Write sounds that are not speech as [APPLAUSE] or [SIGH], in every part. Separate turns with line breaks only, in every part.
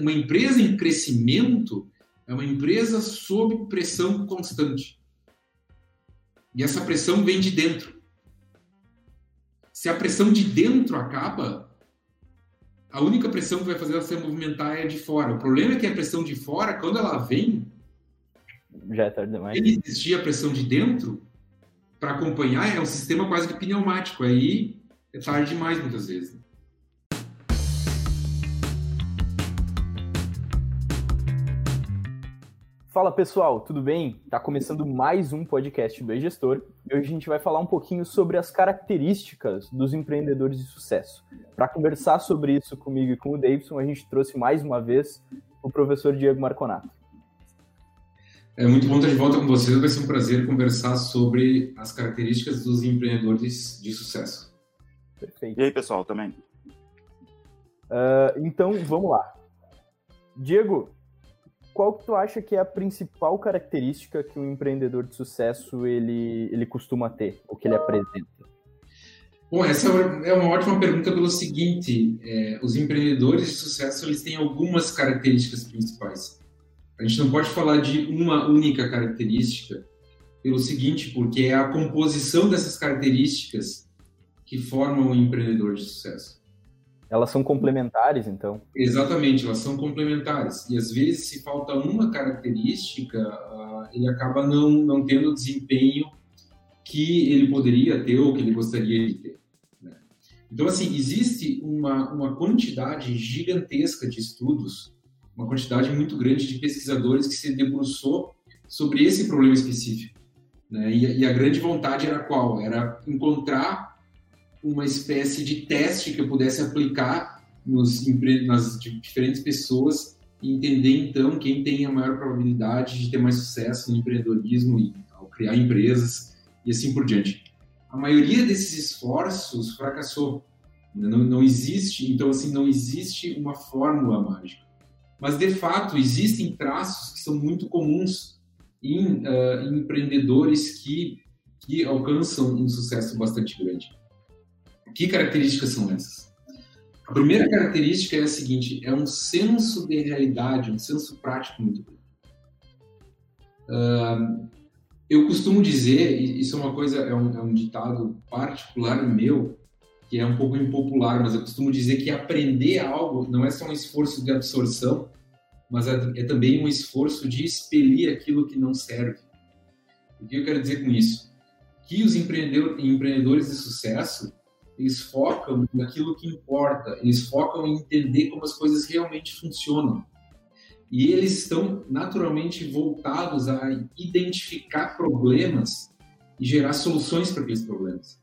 uma empresa em crescimento é uma empresa sob pressão constante. E essa pressão vem de dentro. Se a pressão de dentro acaba, a única pressão que vai fazer ela se movimentar é de fora. O problema é que a pressão de fora, quando ela vem,
já é tarde demais.
Ele existir a pressão de dentro para acompanhar é um sistema quase que pneumático. Aí é tarde demais muitas vezes.
Fala pessoal, tudo bem? Está começando mais um podcast do E-Gestor e hoje a gente vai falar um pouquinho sobre as características dos empreendedores de sucesso. Para conversar sobre isso comigo e com o Davidson, a gente trouxe mais uma vez o professor Diego Marconato.
É muito bom estar de volta com vocês, vai ser um prazer conversar sobre as características dos empreendedores de sucesso.
Perfeito. E aí pessoal, também?
Uh, então, vamos lá. Diego, qual que tu acha que é a principal característica que um empreendedor de sucesso ele, ele costuma ter, ou que ele apresenta?
Bom, essa é uma ótima pergunta pelo seguinte, é, os empreendedores de sucesso eles têm algumas características principais. A gente não pode falar de uma única característica pelo seguinte, porque é a composição dessas características que formam um empreendedor de sucesso.
Elas são complementares, então?
Exatamente, elas são complementares. E às vezes, se falta uma característica, uh, ele acaba não, não tendo o desempenho que ele poderia ter ou que ele gostaria de ter. Né? Então, assim, existe uma, uma quantidade gigantesca de estudos, uma quantidade muito grande de pesquisadores que se debruçou sobre esse problema específico. Né? E, e a grande vontade era qual? Era encontrar uma espécie de teste que eu pudesse aplicar nos, nas diferentes pessoas e entender então quem tem a maior probabilidade de ter mais sucesso no empreendedorismo e ao criar empresas e assim por diante. A maioria desses esforços fracassou. Não, não existe, então assim, não existe uma fórmula mágica. Mas de fato existem traços que são muito comuns em, uh, em empreendedores que que alcançam um sucesso bastante grande. Que características são essas? A primeira característica é a seguinte: é um senso de realidade, um senso prático muito grande. Uh, eu costumo dizer, isso é uma coisa, é um, é um, ditado particular meu, que é um pouco impopular, mas eu costumo dizer que aprender algo não é só um esforço de absorção, mas é, é também um esforço de expelir aquilo que não serve. O que eu quero dizer com isso? Que os empreendedores de sucesso eles focam naquilo que importa, eles focam em entender como as coisas realmente funcionam. E eles estão naturalmente voltados a identificar problemas e gerar soluções para aqueles problemas.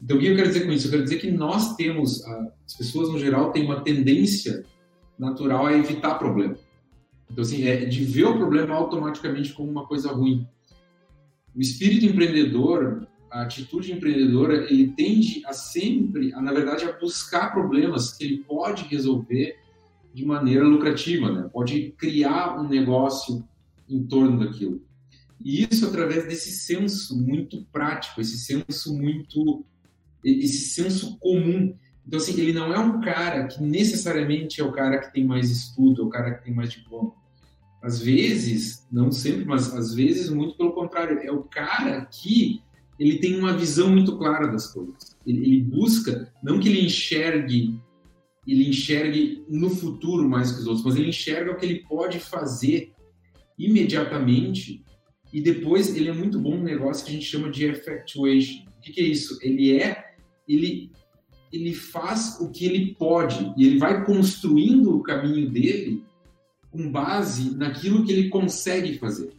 Então, o que eu quero dizer com isso? Eu quero dizer que nós temos, as pessoas no geral têm uma tendência natural a evitar problema. Então, assim, é de ver o problema automaticamente como uma coisa ruim. O espírito empreendedor, a atitude empreendedora, ele tende a sempre, a, na verdade, a buscar problemas que ele pode resolver de maneira lucrativa, né? Pode criar um negócio em torno daquilo. E isso através desse senso muito prático, esse senso muito esse senso comum. Então assim, ele não é um cara que necessariamente é o cara que tem mais estudo, é o cara que tem mais diploma. Às vezes, não sempre, mas às vezes muito pelo contrário, é o cara que ele tem uma visão muito clara das coisas. Ele, ele, busca, não que ele enxergue, ele enxergue no futuro mais que os outros, mas ele enxerga o que ele pode fazer imediatamente e depois ele é muito bom no negócio que a gente chama de effectuation. O que, que é isso? Ele é, ele, ele faz o que ele pode e ele vai construindo o caminho dele com base naquilo que ele consegue fazer.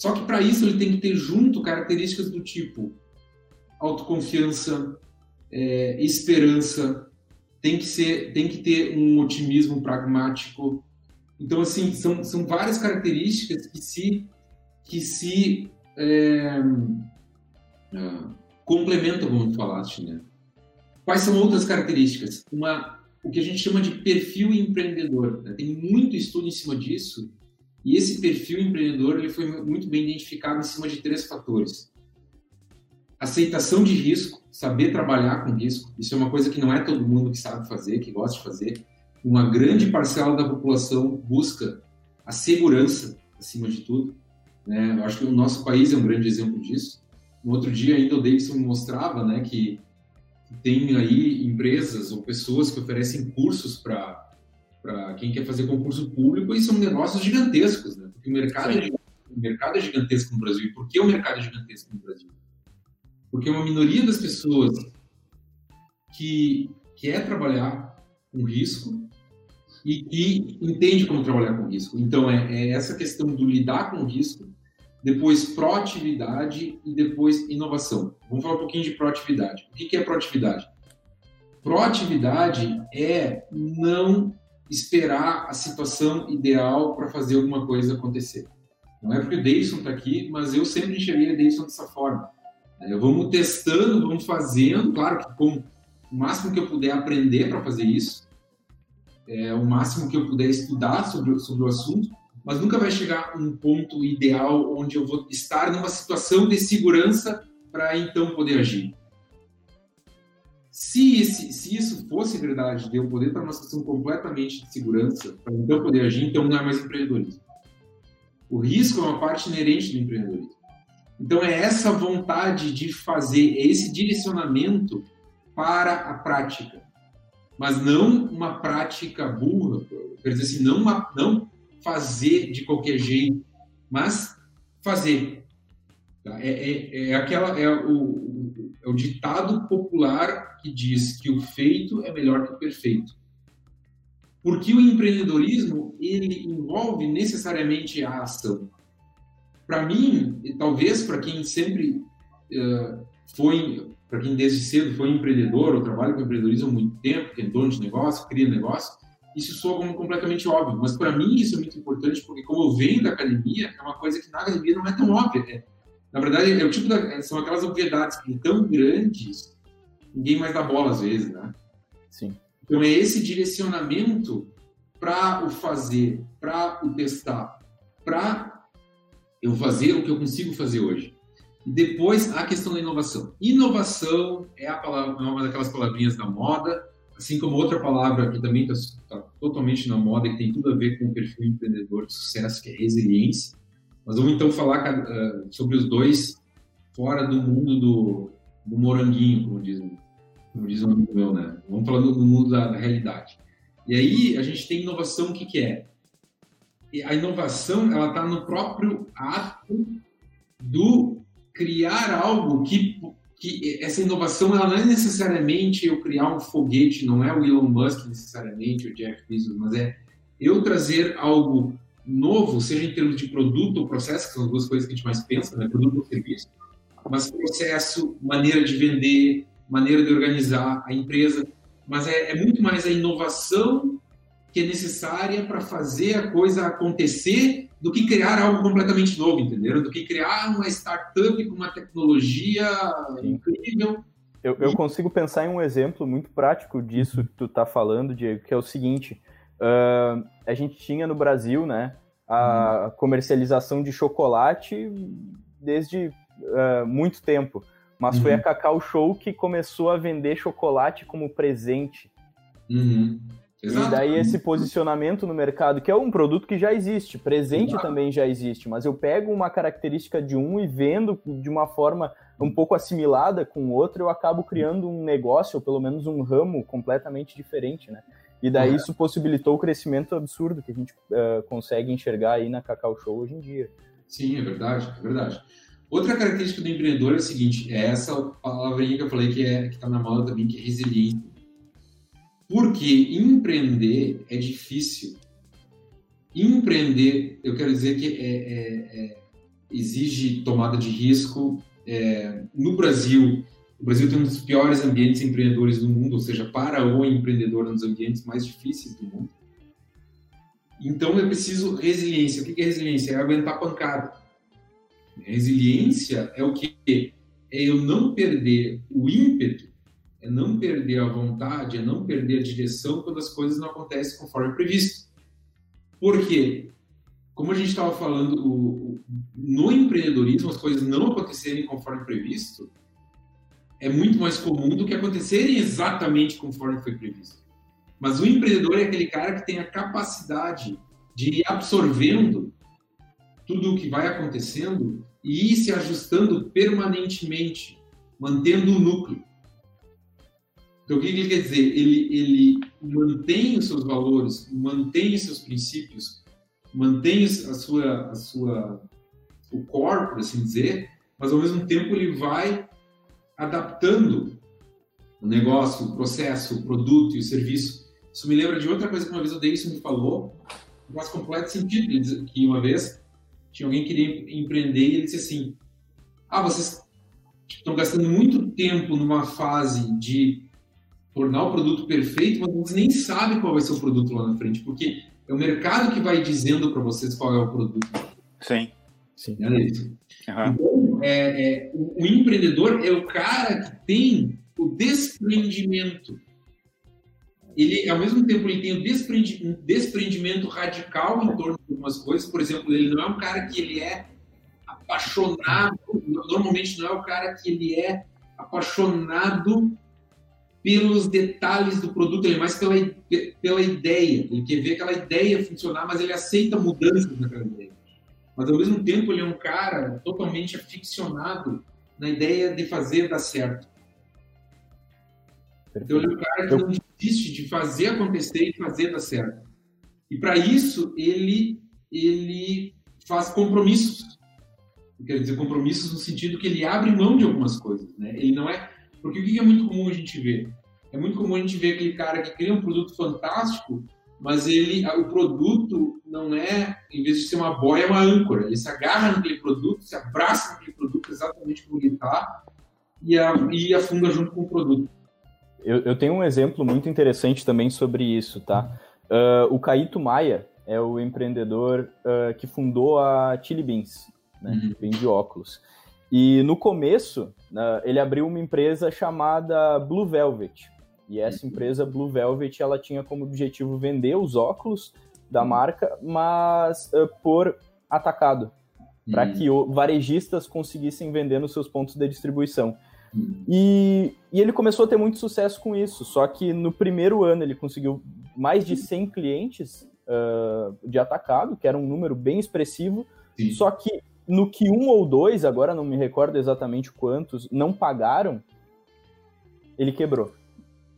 Só que para isso ele tem que ter junto características do tipo autoconfiança, é, esperança, tem que ser, tem que ter um otimismo pragmático. Então assim são, são várias características que se que se é, uh, complementam, como tu falaste, né? Quais são outras características? Uma, o que a gente chama de perfil empreendedor. Né? Tem muito estudo em cima disso e esse perfil empreendedor ele foi muito bem identificado em cima de três fatores. Aceitação de risco, saber trabalhar com risco. Isso é uma coisa que não é todo mundo que sabe fazer, que gosta de fazer. uma grande parcela da população busca a segurança acima de tudo. Né? Eu acho que o nosso país é um grande exemplo disso. No outro dia ainda o Davidson mostrava né, que tem aí empresas ou pessoas que oferecem cursos para para quem quer fazer concurso público e são negócios gigantescos, né? Porque o mercado, é, o mercado é gigantesco no Brasil. E por que o mercado é gigantesco no Brasil? Porque uma minoria das pessoas que quer trabalhar com risco e que entende como trabalhar com risco. Então, é, é essa questão do lidar com risco, depois proatividade e depois inovação. Vamos falar um pouquinho de proatividade. O que é proatividade? Proatividade é não esperar a situação ideal para fazer alguma coisa acontecer. Não é porque o Davidson está aqui, mas eu sempre enxerguei o Davidson dessa forma. É, vamos testando, vamos fazendo, claro que com o máximo que eu puder aprender para fazer isso, é, o máximo que eu puder estudar sobre, sobre o assunto, mas nunca vai chegar um ponto ideal onde eu vou estar numa situação de segurança para então poder agir. Se, esse, se isso fosse verdade, de eu poder estar numa situação completamente de segurança para então poder agir, então não é mais empreendedorismo. O risco é uma parte inerente do empreendedorismo. Então é essa vontade de fazer, é esse direcionamento para a prática mas não uma prática burra, quer dizer assim, não, uma, não fazer de qualquer jeito, mas fazer. Tá? É, é, é, aquela, é o, é o ditado popular que diz que o feito é melhor que o perfeito. Porque o empreendedorismo, ele envolve necessariamente a ação. Para mim, e talvez para quem sempre uh, foi para quem desde cedo foi empreendedor ou trabalha com empreendedorismo há muito tempo, que é dono de negócio, cria negócio, isso soa como completamente óbvio. Mas para mim isso é muito importante porque como eu venho da academia, é uma coisa que na academia não é tão óbvia. É, na verdade, é o tipo da, são aquelas obviedades que tão grandes, ninguém mais dá bola às vezes, né?
Sim.
Então é esse direcionamento para o fazer, para o testar, para eu fazer o que eu consigo fazer hoje. Depois, a questão da inovação. Inovação é a palavra, é uma daquelas palavrinhas da moda, assim como outra palavra que também está tá totalmente na moda e que tem tudo a ver com o perfil empreendedor de sucesso, que é resiliência. Mas vamos então falar uh, sobre os dois fora do mundo do, do moranguinho, como dizem, como diz um amigo meu, né? Vamos falar do, do mundo da, da, realidade. E aí a gente tem inovação, o que, que é? A inovação, ela está no próprio ato do criar algo que, que essa inovação ela não é necessariamente eu criar um foguete, não é o Elon Musk necessariamente, o Jeff Bezos, mas é eu trazer algo novo, seja em termos de produto ou processo, que são as duas coisas que a gente mais pensa, né? produto ou serviço, mas processo, maneira de vender, maneira de organizar a empresa, mas é, é muito mais a inovação que é necessária para fazer a coisa acontecer do que criar algo completamente novo, entendeu? Do que criar uma startup com uma tecnologia incrível.
Eu, eu, consigo pensar em um exemplo muito prático disso que tu está falando, Diego, que é o seguinte: uh, a gente tinha no Brasil, né, a uhum. comercialização de chocolate desde uh, muito tempo, mas uhum. foi a uhum. Cacau Show que começou a vender chocolate como presente.
Uhum.
Exato. E daí esse posicionamento no mercado, que é um produto que já existe, presente Exato. também já existe, mas eu pego uma característica de um e vendo de uma forma um pouco assimilada com o outro, eu acabo criando um negócio, ou pelo menos um ramo completamente diferente, né? E daí isso possibilitou o crescimento absurdo que a gente uh, consegue enxergar aí na Cacau Show hoje em dia.
Sim, é verdade, é verdade. Outra característica do empreendedor é o seguinte, é essa palavrinha que eu falei que é está na moda também, que é resiliente porque empreender é difícil. Empreender, eu quero dizer que é, é, é, exige tomada de risco. É, no Brasil, o Brasil tem um dos piores ambientes empreendedores do mundo, ou seja, para o empreendedor, um dos ambientes mais difíceis do mundo. Então, é preciso resiliência. O que é resiliência? É aguentar pancada. Resiliência é o que? É eu não perder o ímpeto é não perder a vontade, é não perder a direção quando as coisas não acontecem conforme previsto. Por quê? Como a gente estava falando, o, no empreendedorismo as coisas não acontecerem conforme previsto é muito mais comum do que acontecerem exatamente conforme foi previsto. Mas o empreendedor é aquele cara que tem a capacidade de ir absorvendo tudo o que vai acontecendo e ir se ajustando permanentemente, mantendo o núcleo. Então, o que ele quer dizer? Ele, ele mantém os seus valores, mantém os seus princípios, mantém a sua, a sua, o core, por assim dizer, mas ao mesmo tempo ele vai adaptando o negócio, o processo, o produto e o serviço. Isso me lembra de outra coisa que uma vez o Deison me falou, faz completo sentido. Que uma vez tinha alguém que queria empreender e ele disse assim: Ah, vocês estão gastando muito tempo numa fase de tornar o produto perfeito, mas vocês nem sabem qual vai ser o produto lá na frente, porque é o mercado que vai dizendo para vocês qual é o produto.
Sim.
Sim. É isso. Uhum. Então, é, é, o, o, empreendedor é o cara que tem o desprendimento. Ele, ao mesmo tempo, ele tem um desprendimento radical em torno algumas coisas. Por exemplo, ele não é um cara que ele é apaixonado. Normalmente, não é o cara que ele é apaixonado pelos detalhes do produto, ele é mais pela, pela ideia. Ele quer ver aquela ideia funcionar, mas ele aceita mudanças naquela ideia. Mas, ao mesmo tempo, ele é um cara totalmente aficionado na ideia de fazer dar certo. Então, ele é um cara que não desiste de fazer acontecer e fazer dar certo. E, para isso, ele, ele faz compromissos. Quer dizer, compromissos no sentido que ele abre mão de algumas coisas. Né? Ele não é porque o que é muito comum a gente ver? É muito comum a gente ver aquele cara que cria um produto fantástico, mas ele, o produto não é, em vez de ser uma boia, é uma âncora. Ele se agarra naquele produto, se abraça naquele produto exatamente como ele está e, e afunda junto com o produto.
Eu, eu, tenho um exemplo muito interessante também sobre isso, tá? Uh, o Caíto Maia é o empreendedor uh, que fundou a Chili Beans, né? Uhum. Vende óculos. E no começo, uh, ele abriu uma empresa chamada Blue Velvet. E essa uhum. empresa Blue Velvet, ela tinha como objetivo vender os óculos da uhum. marca, mas uh, por atacado, para uhum. que o, varejistas conseguissem vender nos seus pontos de distribuição. E, e, ele começou a ter muito sucesso com isso, só que no primeiro ano ele conseguiu mais de 100 clientes uh, de atacado, que era um número bem expressivo, Sim. só que no que um ou dois, agora não me recordo exatamente quantos, não pagaram, ele quebrou.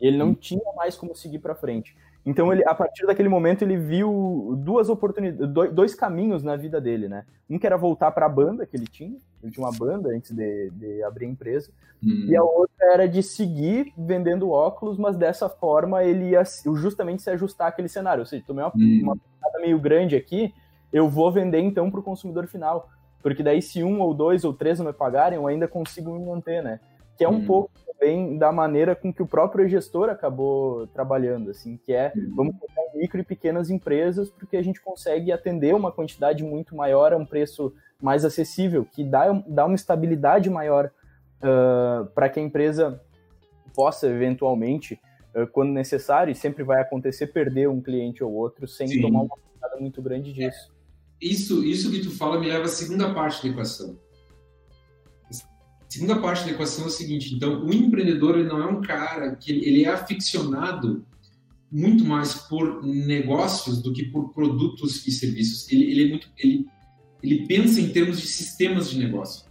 Ele não hum. tinha mais como seguir para frente. Então, ele, a partir daquele momento, ele viu duas oportunidades, dois caminhos na vida dele, né? Um que era voltar para a banda que ele tinha, ele tinha uma banda antes de, de abrir a empresa, hum. e a outra era de seguir vendendo óculos, mas dessa forma ele ia justamente se ajustar àquele cenário. Ou seja, tomei uma, hum. uma meio grande aqui, eu vou vender então para o consumidor final. Porque daí, se um ou dois ou três não me pagarem, eu ainda consigo me manter, né? Que é um hum. pouco também da maneira com que o próprio gestor acabou trabalhando, assim, que é hum. vamos colocar em micro e pequenas empresas, porque a gente consegue atender uma quantidade muito maior a um preço mais acessível, que dá, dá uma estabilidade maior uh, para que a empresa possa eventualmente, uh, quando necessário, e sempre vai acontecer, perder um cliente ou outro sem Sim. tomar uma cuidado muito grande disso
isso, isso que tu fala me leva à segunda parte da equação. Segunda parte da equação é o seguinte, então, o empreendedor ele não é um cara que ele é aficionado muito mais por negócios do que por produtos e serviços. Ele, ele é muito ele, ele pensa em termos de sistemas de negócio.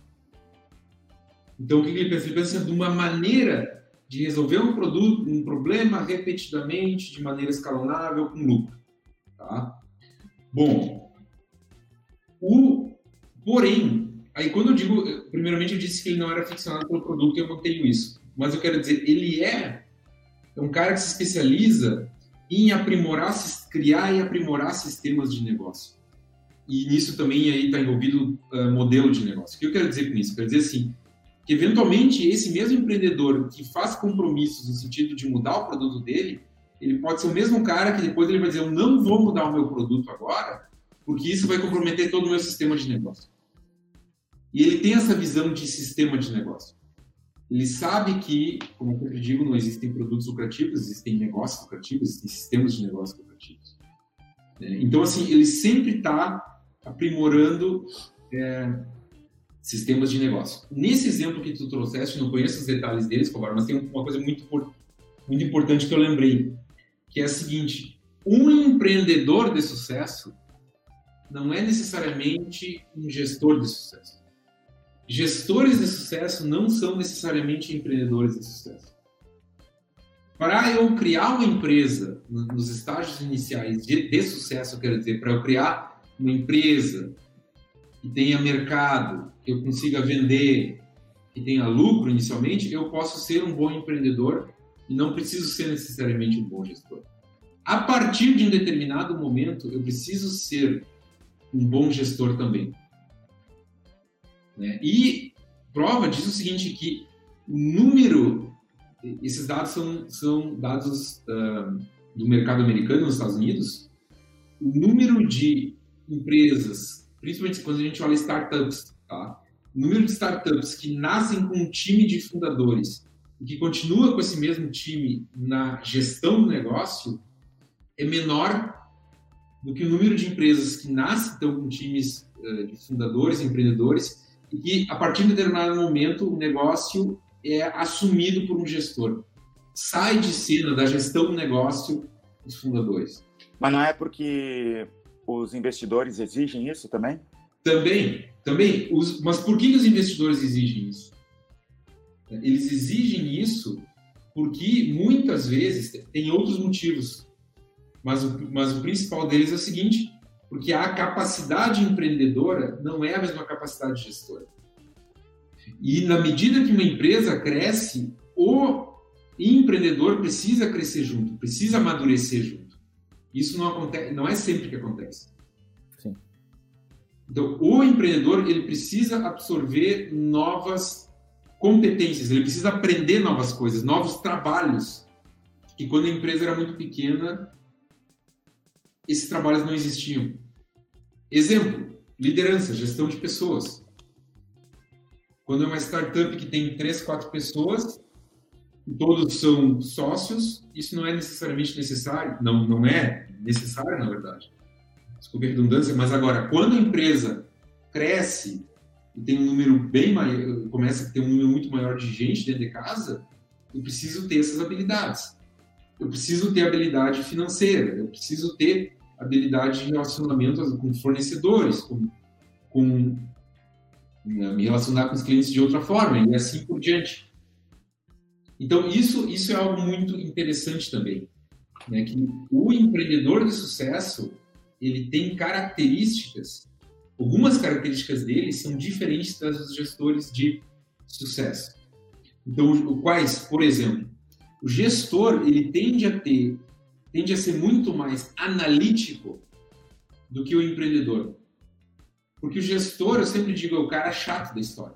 Então, o que ele pensa? Ele pensa de uma maneira de resolver um produto, um problema repetidamente, de maneira escalonável, com lucro. Tá? Bom, o, porém, aí quando eu digo, primeiramente eu disse que ele não era ficcionado pelo produto e eu mantenho isso. Mas eu quero dizer, ele é, um cara que se especializa em aprimorar, criar e aprimorar sistemas de negócio. E nisso também aí está envolvido uh, modelo de negócio. O que eu quero dizer com isso? Eu quero dizer assim, que eventualmente esse mesmo empreendedor que faz compromissos no sentido de mudar o produto dele, ele pode ser o mesmo cara que depois ele vai dizer, eu não vou mudar o meu produto agora, porque isso vai comprometer todo o meu sistema de negócio. E ele tem essa visão de sistema de negócio. Ele sabe que, como eu sempre digo, não existem produtos lucrativos, existem negócios lucrativos, existem sistemas de negócio lucrativos. É, então, assim, ele sempre está aprimorando é, sistemas de negócio. Nesse exemplo que tu trouxeste, não conheço os detalhes deles, mas tem uma coisa muito, muito importante que eu lembrei. que é a seguinte: um empreendedor de sucesso não é necessariamente um gestor de sucesso. Gestores de sucesso não são necessariamente empreendedores de sucesso. Para eu criar uma empresa nos estágios iniciais de, de sucesso, quero dizer, para eu criar uma empresa que tenha mercado, que eu consiga vender, que tenha lucro inicialmente, eu posso ser um bom empreendedor e não preciso ser necessariamente um bom gestor. A partir de um determinado momento, eu preciso ser um bom gestor também. Né? E prova diz o seguinte, que o número, esses dados são, são dados uh, do mercado americano nos Estados Unidos, o número de empresas, principalmente quando a gente olha startups, tá? o número de startups que nascem com um time de fundadores e que continua com esse mesmo time na gestão do negócio é menor do que o número de empresas que nascem então, com times uh, de fundadores, empreendedores, e que a partir de determinado momento o negócio é assumido por um gestor. Sai de cena da gestão do negócio os fundadores.
Mas não é porque os investidores exigem isso também?
Também, também. Os, mas por que os investidores exigem isso? Eles exigem isso porque muitas vezes tem outros motivos, mas mas o principal deles é o seguinte: porque a capacidade empreendedora não é a mesma capacidade gestora. E na medida que uma empresa cresce, o empreendedor precisa crescer junto, precisa amadurecer junto. Isso não acontece, não é sempre que acontece. Sim. Então, o empreendedor ele precisa absorver novas competências, ele precisa aprender novas coisas, novos trabalhos. Que quando a empresa era muito pequena, esses trabalhos não existiam. Exemplo, liderança, gestão de pessoas. Quando é uma startup que tem três, quatro pessoas, todos são sócios, isso não é necessariamente necessário, não, não é necessário, na verdade. Desculpe a redundância, mas agora, quando a empresa cresce e tem um número bem maior, começa a ter um número muito maior de gente dentro de casa, eu preciso ter essas habilidades. Eu preciso ter habilidade financeira, eu preciso ter habilidade de relacionamento com fornecedores, com, com né, me relacionar com os clientes de outra forma e assim por diante. Então isso isso é algo muito interessante também, né? Que o empreendedor de sucesso ele tem características, algumas características dele são diferentes das dos gestores de sucesso. Então quais, por exemplo, o gestor ele tende a ter tende a ser muito mais analítico do que o empreendedor. Porque o gestor, eu sempre digo, é o cara chato da história.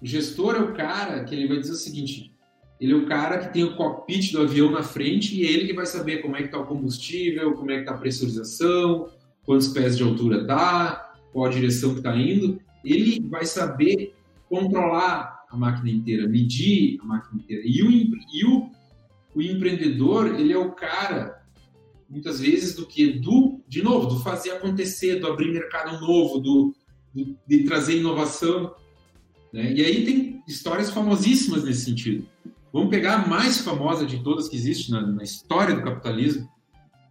O gestor é o cara que ele vai dizer o seguinte: ele é o cara que tem o cockpit do avião na frente e é ele que vai saber como é que está o combustível, como é que está a pressurização, quantos pés de altura está, qual a direção que está indo. Ele vai saber controlar a máquina inteira, medir a máquina inteira. E o, e o o empreendedor, ele é o cara, muitas vezes, do que? Do, de novo, do fazer acontecer, do abrir mercado novo, do, do de trazer inovação. Né? E aí tem histórias famosíssimas nesse sentido. Vamos pegar a mais famosa de todas que existe na, na história do capitalismo,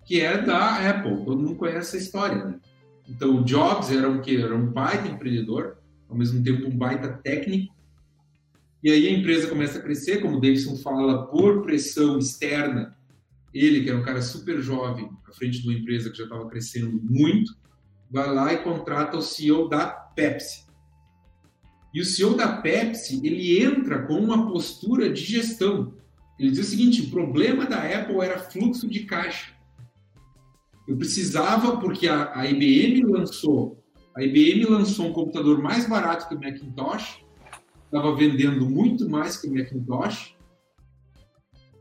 que é da Apple. Todo mundo conhece essa história, né? Então, Jobs era um que era um baita empreendedor, ao mesmo tempo um baita técnico, e aí a empresa começa a crescer, como o Davidson fala, por pressão externa. Ele, que era um cara super jovem, à frente de uma empresa que já estava crescendo muito, vai lá e contrata o CEO da Pepsi. E o CEO da Pepsi, ele entra com uma postura de gestão. Ele diz o seguinte, o problema da Apple era fluxo de caixa. Eu precisava, porque a, a IBM lançou, a IBM lançou um computador mais barato que o Macintosh, estava vendendo muito mais que o Macintosh.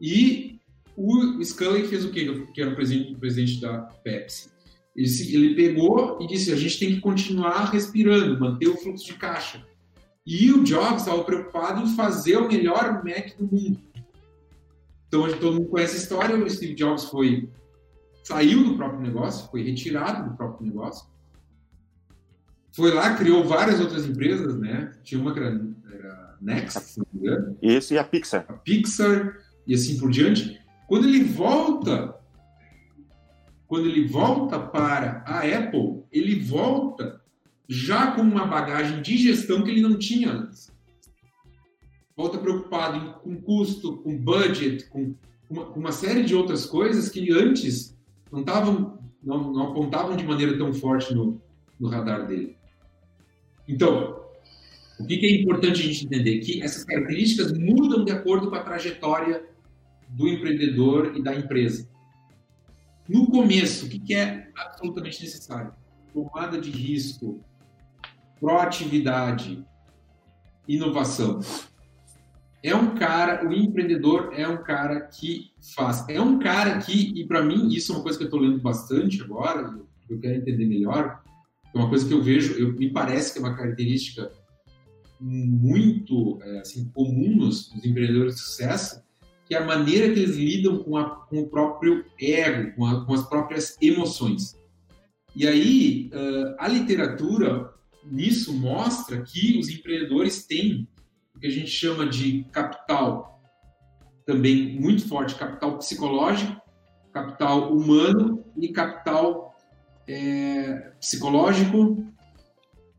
E o Scully fez o quê? Que era o presidente, o presidente da Pepsi. Ele, ele pegou e disse: a gente tem que continuar respirando, manter o fluxo de caixa. E o Jobs estava preocupado em fazer o melhor Mac do mundo. Então, todo mundo conhece a história. O Steve Jobs foi saiu do próprio negócio, foi retirado do próprio negócio. Foi lá, criou várias outras empresas, né? Tinha uma era Next, se não me engano.
Isso, e a Pixar.
A Pixar, e assim por diante. Quando ele volta, quando ele volta para a Apple, ele volta já com uma bagagem de gestão que ele não tinha antes. Volta preocupado com custo, com budget, com uma, uma série de outras coisas que antes não, tavam, não, não apontavam de maneira tão forte no, no radar dele. Então, o que, que é importante a gente entender? Que essas características mudam de acordo com a trajetória do empreendedor e da empresa. No começo, o que, que é absolutamente necessário? Tomada de risco, proatividade, inovação. É um cara, o empreendedor é um cara que faz. É um cara que, e para mim, isso é uma coisa que eu estou lendo bastante agora, eu quero entender melhor, é uma coisa que eu vejo, eu, me parece que é uma característica muito é, assim, comum nos, nos, empreendedores de sucesso, que é a maneira que eles lidam com, a, com o próprio ego, com, a, com, as próprias emoções. E aí, uh, a literatura nisso mostra que os empreendedores têm o que a gente chama de capital também muito forte, capital psicológico, capital humano e capital é, psicológico,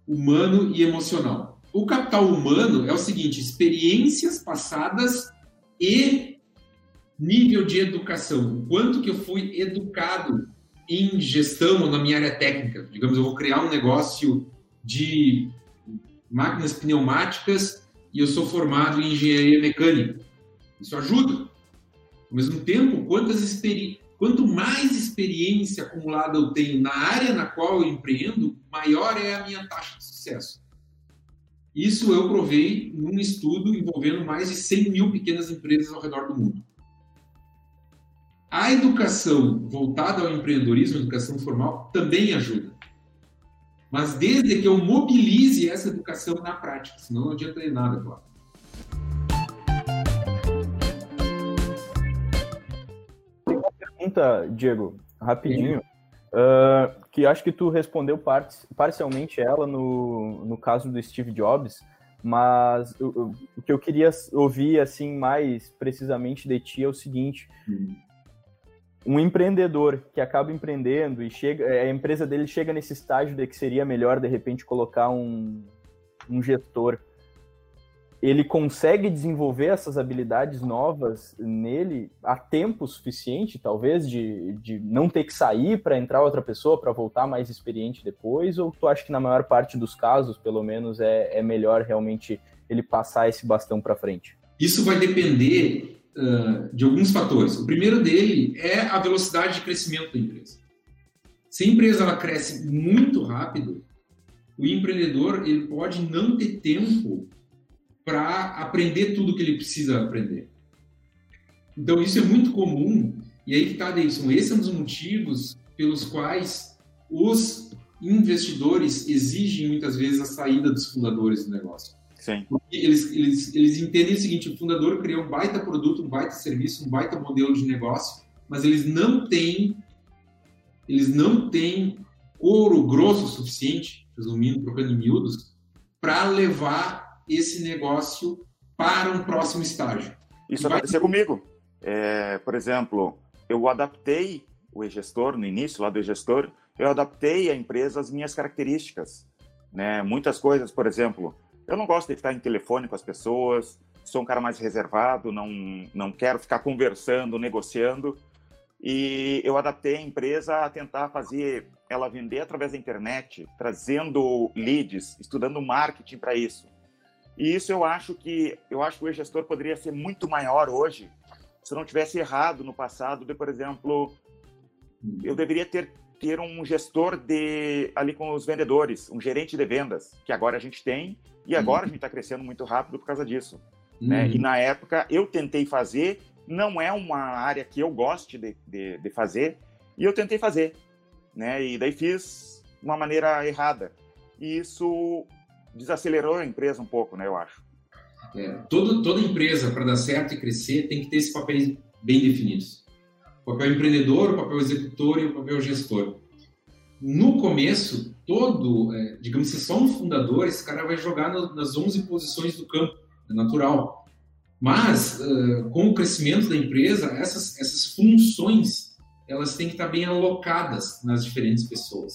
humano e emocional. O capital humano é o seguinte: experiências passadas e nível de educação. Quanto que eu fui educado em gestão ou na minha área técnica. Digamos, eu vou criar um negócio de máquinas pneumáticas e eu sou formado em engenharia mecânica. Isso ajuda. Ao mesmo tempo, quantas Quanto mais experiência acumulada eu tenho na área na qual eu empreendo, maior é a minha taxa de sucesso. Isso eu provei num estudo envolvendo mais de 100 mil pequenas empresas ao redor do mundo. A educação voltada ao empreendedorismo, educação formal, também ajuda. Mas desde que eu mobilize essa educação na prática, senão não adianta de nada, claro.
pergunta, Diego, rapidinho, uh, que acho que tu respondeu par parcialmente ela no, no caso do Steve Jobs, mas o, o, que eu queria ouvir assim mais precisamente de ti é o seguinte: hum. um empreendedor que acaba empreendendo e chega, a empresa dele chega nesse estágio de que seria melhor de repente colocar um, um gestor ele consegue desenvolver essas habilidades novas nele a tempo suficiente, talvez, de, de não ter que sair para entrar outra pessoa para voltar mais experiente depois? Ou tu acha que na maior parte dos casos, pelo menos, é, é melhor realmente ele passar esse bastão para frente?
Isso vai depender uh, de alguns fatores. O primeiro dele é a velocidade de crescimento da empresa. Se a empresa ela cresce muito rápido, o empreendedor ele pode não ter tempo para aprender tudo que ele precisa aprender. Então, isso é muito comum, e aí que está, Deilson, esse é um dos motivos pelos quais os investidores exigem muitas vezes a saída dos fundadores do negócio.
Sim.
Eles, eles, eles entendem o seguinte: o fundador criou um baita produto, um baita serviço, um baita modelo de negócio, mas eles não têm, eles não têm couro grosso o suficiente, resumindo, trocando em miúdos, para levar esse negócio para um próximo estágio.
Isso vai... aconteceu comigo. É, por exemplo, eu adaptei o e-gestor, no início lá do e-gestor, eu adaptei a empresa às minhas características. Né? Muitas coisas, por exemplo, eu não gosto de ficar em telefone com as pessoas, sou um cara mais reservado, não, não quero ficar conversando, negociando. E eu adaptei a empresa a tentar fazer ela vender através da internet, trazendo leads, estudando marketing para isso. E isso eu acho que eu acho que o e-gestor poderia ser muito maior hoje se não tivesse errado no passado de, por exemplo, eu deveria ter ter um gestor de ali com os vendedores, um gerente de vendas, que agora a gente tem e agora uhum. a gente está crescendo muito rápido por causa disso. Uhum. Né? E na época eu tentei fazer, não é uma área que eu goste de, de, de fazer, e eu tentei fazer, né? E daí fiz uma maneira errada. E isso desacelerou a empresa um pouco, né, eu acho.
É, toda empresa, para dar certo e crescer, tem que ter esses papéis bem definidos. O papel empreendedor, o papel executor e o papel gestor. No começo, todo, é, digamos, se só um fundador, esse cara vai jogar no, nas 11 posições do campo, é natural. Mas, uh, com o crescimento da empresa, essas, essas funções elas têm que estar bem alocadas nas diferentes pessoas.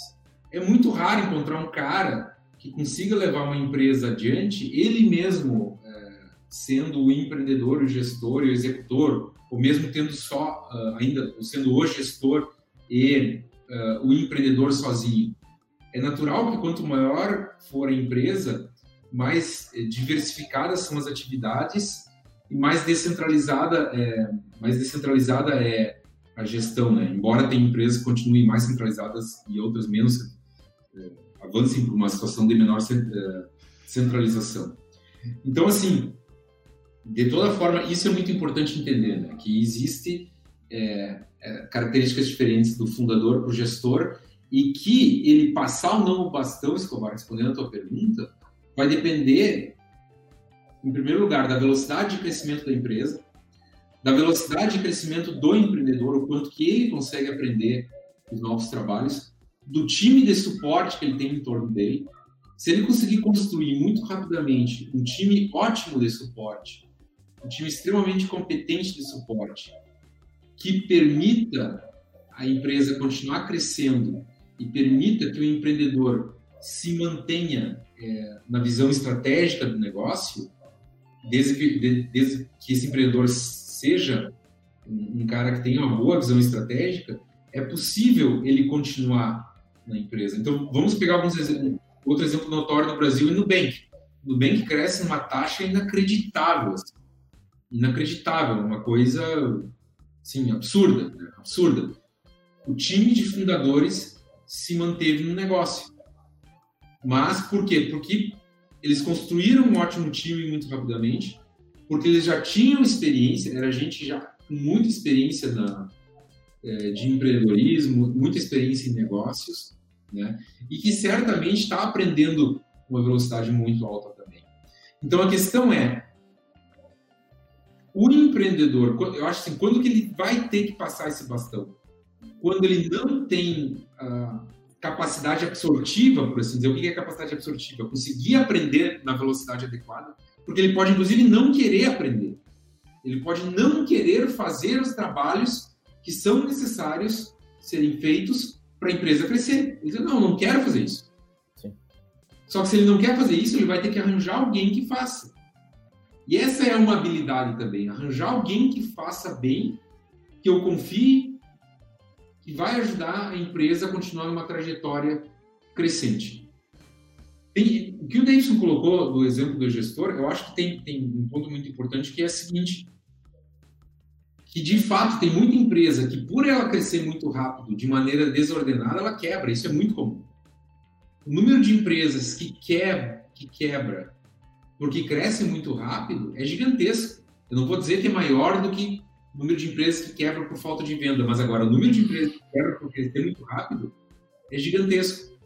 É muito raro encontrar um cara que consiga levar uma empresa adiante, ele mesmo é, sendo o empreendedor, o gestor e o executor, ou mesmo tendo só, uh, ainda sendo o gestor e uh, o empreendedor sozinho. É natural que quanto maior for a empresa, mais eh, diversificadas são as atividades e mais descentralizada é, mais descentralizada é a gestão, né? Embora tenha empresas que continuem mais centralizadas e outras menos é, avancem para uma situação de menor é, centralização. Então, assim, de toda forma, isso é muito importante entender, né? Que existe é características diferentes do fundador para o gestor e que ele passar ou não o bastão, Escobar, respondendo a tua pergunta, vai depender em primeiro lugar, da velocidade de crescimento da empresa, da velocidade de crescimento do empreendedor, o quanto que ele consegue aprender os novos trabalhos, do time de suporte que ele tem em torno dele. Se ele conseguir construir muito rapidamente um time ótimo de suporte, um time extremamente competente de suporte, que permita a empresa continuar crescendo e permita que o empreendedor se mantenha é, na visão estratégica do negócio, desde que, desde que esse empreendedor seja um, um cara que tenha uma boa visão estratégica, é possível ele continuar na empresa. Então, vamos pegar alguns exemplos. Outro exemplo notório no Brasil é Nubank. Nubank cresce numa taxa inacreditável. Assim. Inacreditável, uma coisa assim, absurda, né? absurda. O time de fundadores se manteve no negócio. Mas por quê? Porque eles construíram um ótimo time muito rapidamente, porque eles já tinham experiência, era gente já com muita experiência na, é, de empreendedorismo, muita experiência em negócios, né? E que certamente está aprendendo uma velocidade muito alta também. Então a questão é, o empreendedor, eu acho assim, quando que ele vai ter que passar esse bastão? Quando ele não tem capacidade absortiva, por assim dizer. O que é capacidade absortiva? Conseguir aprender na velocidade adequada, porque ele pode, inclusive, não querer aprender. Ele pode não querer fazer os trabalhos que são necessários serem feitos para a empresa crescer. Ele diz, não, não quero fazer isso. Sim. Só que se ele não quer fazer isso, ele vai ter que arranjar alguém que faça. E essa é uma habilidade também, arranjar alguém que faça bem, que eu confie que vai ajudar a empresa a continuar numa trajetória crescente. Tem, o que o Davidson colocou do exemplo do gestor, eu acho que tem, tem um ponto muito importante que é o seguinte, que de fato tem muita empresa que por ela crescer muito rápido, de maneira desordenada, ela quebra, isso é muito comum. O número de empresas que quebra, que quebra porque cresce muito rápido é gigantesco. Eu não vou dizer que é maior do que número de empresas que quebram por falta de venda, mas agora o número de empresas que quebram por crescer muito rápido é gigantesco.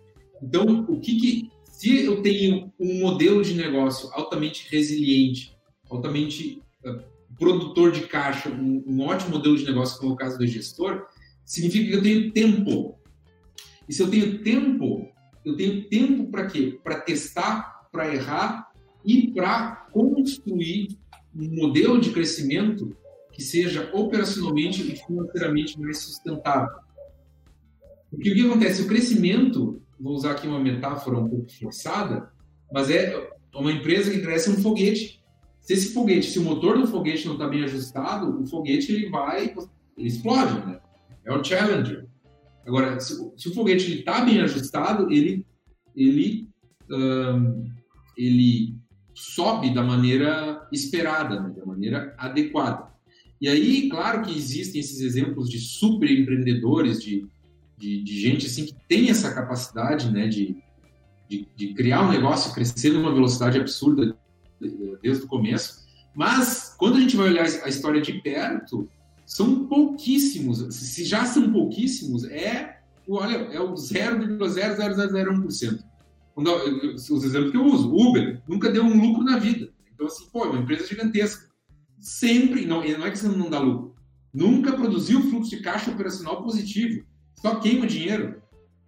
Então, o que, que se eu tenho um modelo de negócio altamente resiliente, altamente produtor de caixa, um, um, ótimo modelo de negócio, como é o caso do gestor, significa que eu tenho tempo. E se eu tenho tempo, eu tenho tempo para quê? Para testar, para errar e para construir um modelo de crescimento que seja operacionalmente e financeiramente mais sustentável. Porque o que acontece? O crescimento, vou usar aqui uma metáfora um pouco forçada, mas é uma empresa que cresce um foguete. Se esse foguete, se o motor do foguete não está bem ajustado, o foguete ele vai, ele explode, né? É o Challenger. Agora, se, se o foguete está bem ajustado, ele, ele, um, ele sobe da maneira esperada, né? da maneira adequada. E aí, claro que existem esses exemplos de super empreendedores, de, de, de gente assim que tem essa capacidade né, de, de, de, criar um negócio, crescer numa velocidade absurda desde o começo. Mas, quando a gente vai olhar a história de perto, são pouquíssimos. Se já são pouquíssimos, é, olha, é o 0,00001%. Os exemplos que eu uso, Uber nunca deu um lucro na vida. Então, assim, pô, é uma empresa gigantesca sempre, não, não é que você não dá lucro, nunca produziu fluxo de caixa operacional positivo, só queima dinheiro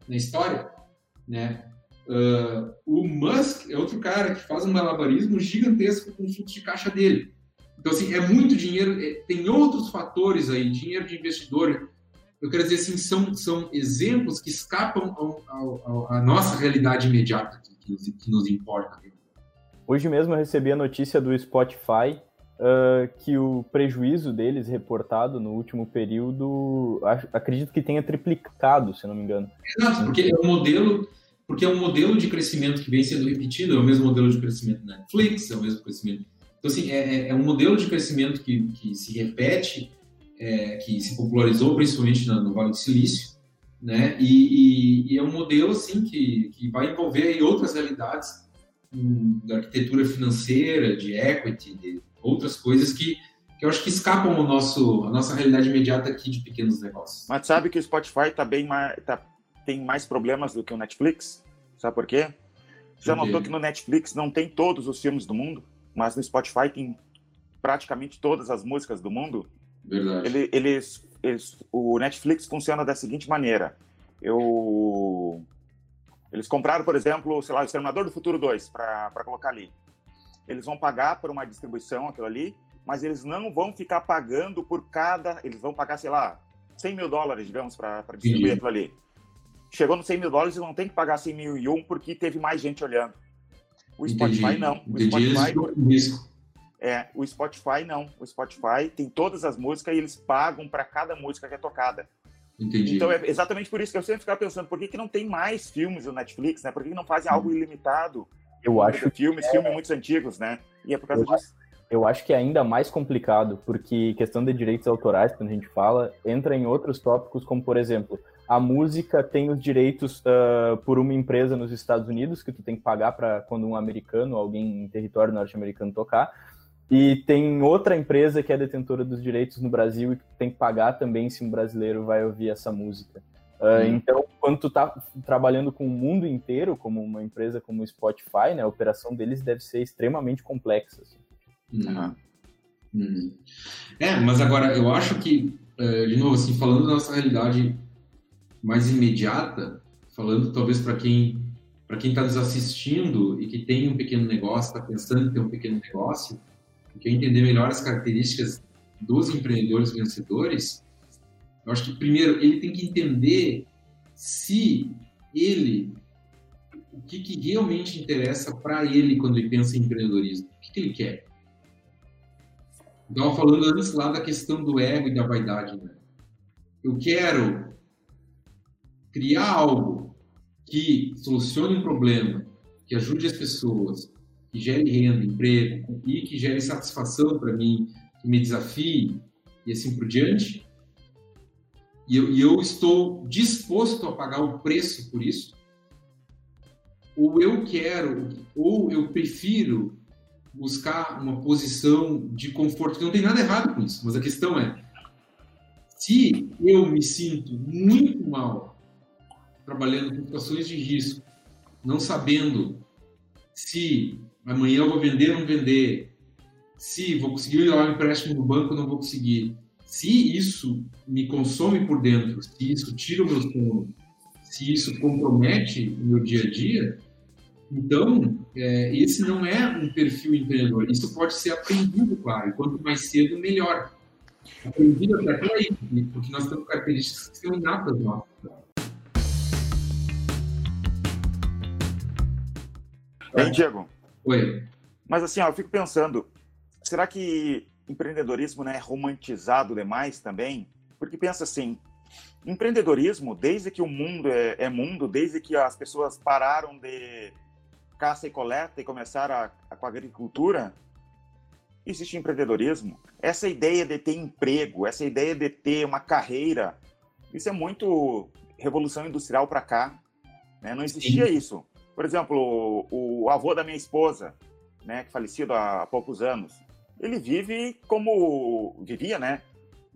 na história, né? Uh, o Musk é outro cara que faz um malabarismo gigantesco com o fluxo de caixa dele. Então, assim, é muito dinheiro, é, tem outros fatores aí, dinheiro de investidor. Eu quero dizer assim, são, são exemplos que escapam à nossa realidade imediata, que, que, nos, que nos importa.
Hoje mesmo eu recebi a notícia do Spotify uh, que o prejuízo deles reportado no último período, acredito que tenha triplicado, se não me engano.
Exato, porque é um modelo, porque é um modelo de crescimento que vem sendo repetido, é o mesmo modelo de crescimento da Netflix, é o mesmo crescimento. Então, assim, é, é, é um modelo de crescimento que, que se repete, é, que se popularizou principalmente no, Vale do Silício, né? E, e, e, é um modelo assim que, que vai envolver outras realidades um, da arquitetura financeira, de equity, de outras coisas que, que eu acho que escapam ao nosso, a nossa realidade imediata aqui de pequenos negócios.
Mas sabe que o Spotify tá bem tá, tem mais problemas do que o Netflix? Sabe por quê? Já notou que no Netflix não tem todos os filmes do mundo, mas no Spotify tem praticamente todas as músicas do mundo?
Verdade.
Ele, eles, eles, o Netflix funciona da seguinte maneira. Eu, eles compraram, por exemplo, sei lá, o Exterminador do Futuro 2 para colocar ali eles vão pagar por uma distribuição, aquilo ali, mas eles não vão ficar pagando por cada. Eles vão pagar, sei lá, 100 mil dólares, digamos, para distribuir aquilo ali. Chegou no 100 mil dólares, eles não tem que pagar 100 mil e um porque teve mais gente olhando. O Spotify Entendi. não. O
Entendi Spotify.
É, o Spotify não. O Spotify tem todas as músicas e eles pagam para cada música que é tocada.
Entendi.
Então é exatamente por isso que eu sempre ficava pensando, por que, que não tem mais filmes no Netflix, né? Por que, que não fazem algo ilimitado?
Eu acho
filmes, é... filmes muito antigos, né? E é por causa
eu
disso.
Acho, eu acho que é ainda mais complicado, porque questão de direitos autorais, quando a gente fala, entra em outros tópicos, como por exemplo, a música tem os direitos uh, por uma empresa nos Estados Unidos, que tu tem que pagar para quando um americano, alguém em território norte-americano tocar, e tem outra empresa que é detentora dos direitos no Brasil e que tem que pagar também se um brasileiro vai ouvir essa música. Uh, então, quando tu tá trabalhando com o mundo inteiro, como uma empresa como o Spotify, né, a operação deles deve ser extremamente complexa. Assim.
Uhum. Uhum. É, mas agora, eu acho que, uh, de novo, assim, falando da nossa realidade mais imediata, falando talvez para quem para quem está nos assistindo e que tem um pequeno negócio, está pensando em ter um pequeno negócio, quer entender melhor as características dos empreendedores vencedores, eu acho que, primeiro, ele tem que entender se ele, o que, que realmente interessa para ele quando ele pensa em empreendedorismo. O que, que ele quer? Estava falando antes lá da questão do ego e da vaidade. Né? Eu quero criar algo que solucione um problema, que ajude as pessoas, que gere renda, emprego e que gere satisfação para mim, que me desafie e assim por diante, e eu, e eu estou disposto a pagar o preço por isso, ou eu quero, ou eu prefiro buscar uma posição de conforto, que não tem nada errado com isso, mas a questão é, se eu me sinto muito mal trabalhando com situações de risco, não sabendo se amanhã eu vou vender ou não vender, se vou conseguir lá um empréstimo no banco ou não vou conseguir, se isso me consome por dentro, se isso tira o meu sono, se isso compromete o meu dia a dia, então é, esse não é um perfil empreendedor. Isso pode ser aprendido, claro, e quanto mais cedo, melhor. Aprendido até aí, porque nós temos características que são inatas nossas.
Bem, Diego.
Oi.
Mas assim, ó, eu fico pensando, será que empreendedorismo né, é romantizado demais também, porque pensa assim, empreendedorismo, desde que o mundo é, é, mundo, desde que as pessoas pararam de caça e coleta e começaram a, a, com a agricultura, existe empreendedorismo. Essa ideia de ter emprego, essa ideia de ter uma carreira, isso é muito revolução industrial para cá. Né? Não existia Sim. isso. Por exemplo, o, o avô da minha esposa, né, que falecido há poucos anos, ele vive como vivia, né?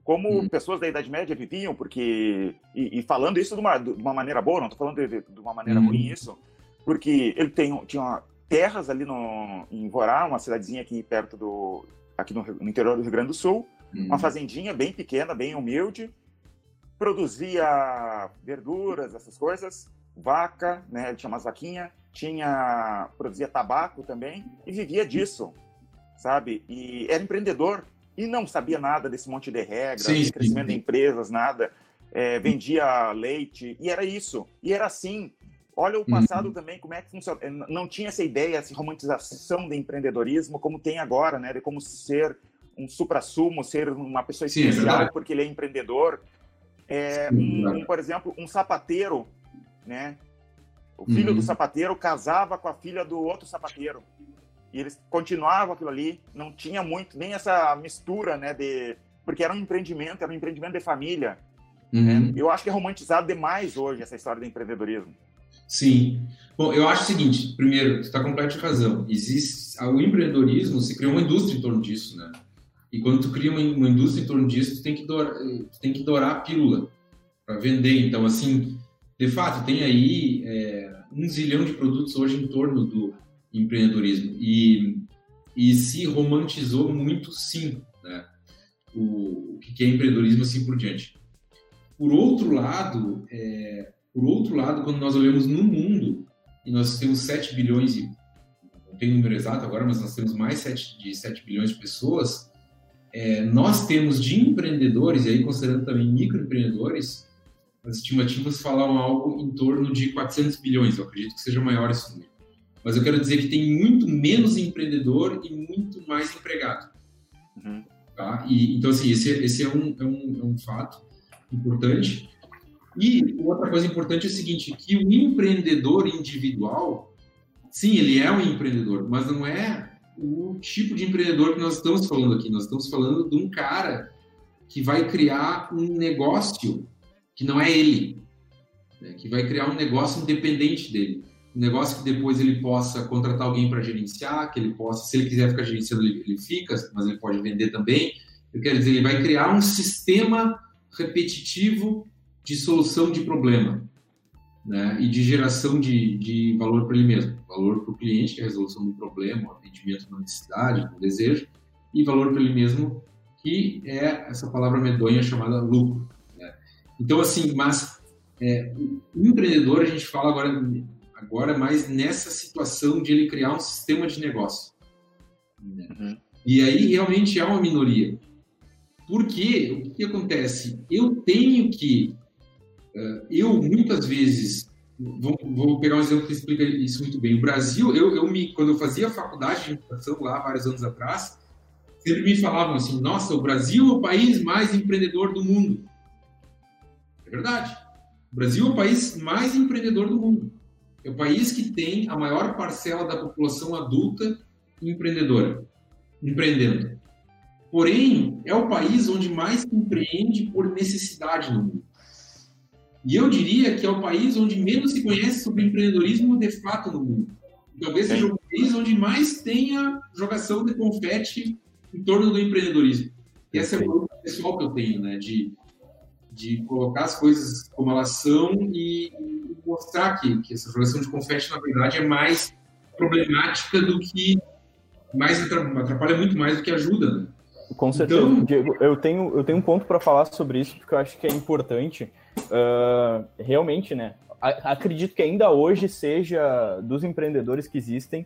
Como hum. pessoas da Idade Média viviam, porque. E, e falando isso de uma, de uma, maneira boa, não estou falando de, de, uma maneira hum. ruim isso, porque ele tem, tinha terras ali no, em Vorá, uma cidadezinha aqui perto do. aqui no, no interior do Rio Grande do Sul, hum. uma fazendinha bem pequena, bem humilde, produzia verduras, essas coisas, vaca, né? Ele tinha umas vaquinhas, tinha produzia tabaco também e vivia disso. sabe? E era empreendedor e não sabia nada desse monte de regras, sim, de crescimento sim. de empresas, nada. É, vendia leite e era isso. E era assim. Olha o uhum. passado uhum. também, como é que funciona. É, não tinha essa ideia, essa romantização do empreendedorismo como tem agora, né? De como ser um supra-sumo, ser uma pessoa especial Sim, é porque ele é empreendedor. É, um, um, por exemplo, um sapateiro, né? O filho uhum. do sapateiro casava com a filha do outro sapateiro. E eles continuavam aquilo ali, não tinha muito, nem essa mistura, né? De, porque era um empreendimento, era um empreendimento de família. Uhum. Né? Eu acho que é romantizado demais hoje essa história do empreendedorismo.
Sim. Bom, eu acho o seguinte: primeiro, você está completamente razão. Existe o empreendedorismo, se criou uma indústria em torno disso, né? E quando tu cria uma, uma indústria em torno disso, tu tem que dourar, tu tem que dourar a pílula para vender. Então, assim, de fato, tem aí é, um zilhão de produtos hoje em torno do empreendedorismo e, e se romantizou muito, sim, né? o, o que é empreendedorismo assim por diante. Por outro lado, é, por outro lado, quando nós olhamos no mundo e nós temos 7 bilhões e não tenho o número exato agora, mas nós temos mais 7, de 7 bilhões de pessoas, é, nós temos de empreendedores, e aí considerando também microempreendedores, as estimativas falam algo em torno de 400 bilhões, eu acredito que seja maior esse número. Mas eu quero dizer que tem muito menos empreendedor e muito mais empregado. Uhum. Tá? E, então, assim, esse, esse é, um, é, um, é um fato importante. E outra coisa importante é o seguinte, que o empreendedor individual, sim, ele é um empreendedor, mas não é o tipo de empreendedor que nós estamos falando aqui. Nós estamos falando de um cara que vai criar um negócio que não é ele, né? que vai criar um negócio independente dele. Um negócio que depois ele possa contratar alguém para gerenciar, que ele possa, se ele quiser ficar gerenciando, ele, ele fica, mas ele pode vender também. Eu quero dizer, ele vai criar um sistema repetitivo de solução de problema né, e de geração de, de valor para ele mesmo. Valor para o cliente, que é a resolução do problema, o atendimento da necessidade, do desejo, e valor para ele mesmo, que é essa palavra medonha chamada lucro. Então, assim, mas é, o empreendedor, a gente fala agora, agora mais nessa situação de ele criar um sistema de negócio. Né? Uhum. E aí, realmente, é uma minoria. Porque o que acontece? Eu tenho que eh, eu, muitas vezes, vou, vou, pegar um exemplo que explica isso muito bem. O Brasil, eu, eu me, quando eu fazia faculdade de educação lá, vários anos atrás, sempre me falavam assim: nossa, o Brasil é o país mais empreendedor do mundo. É verdade. O Brasil é o país mais empreendedor do mundo. É o país que tem a maior parcela da população adulta empreendedora, empreendendo. Porém, é o país onde mais empreende por necessidade no mundo. E eu diria que é o país onde menos se conhece sobre empreendedorismo de fato no mundo. Talvez seja o país onde mais tenha jogação de confete em torno do empreendedorismo. E essa é luta pessoal que eu tenho, né? De, de colocar as coisas como elas são e, mostrar que, que essa jogação de confete, na verdade, é mais problemática do que mais atrapalha muito mais do que ajuda, né?
Com certeza, então, Diego. Eu tenho, eu tenho um ponto para falar sobre isso, porque eu acho que é importante. Uh, realmente, né? Acredito que ainda hoje seja dos empreendedores que existem,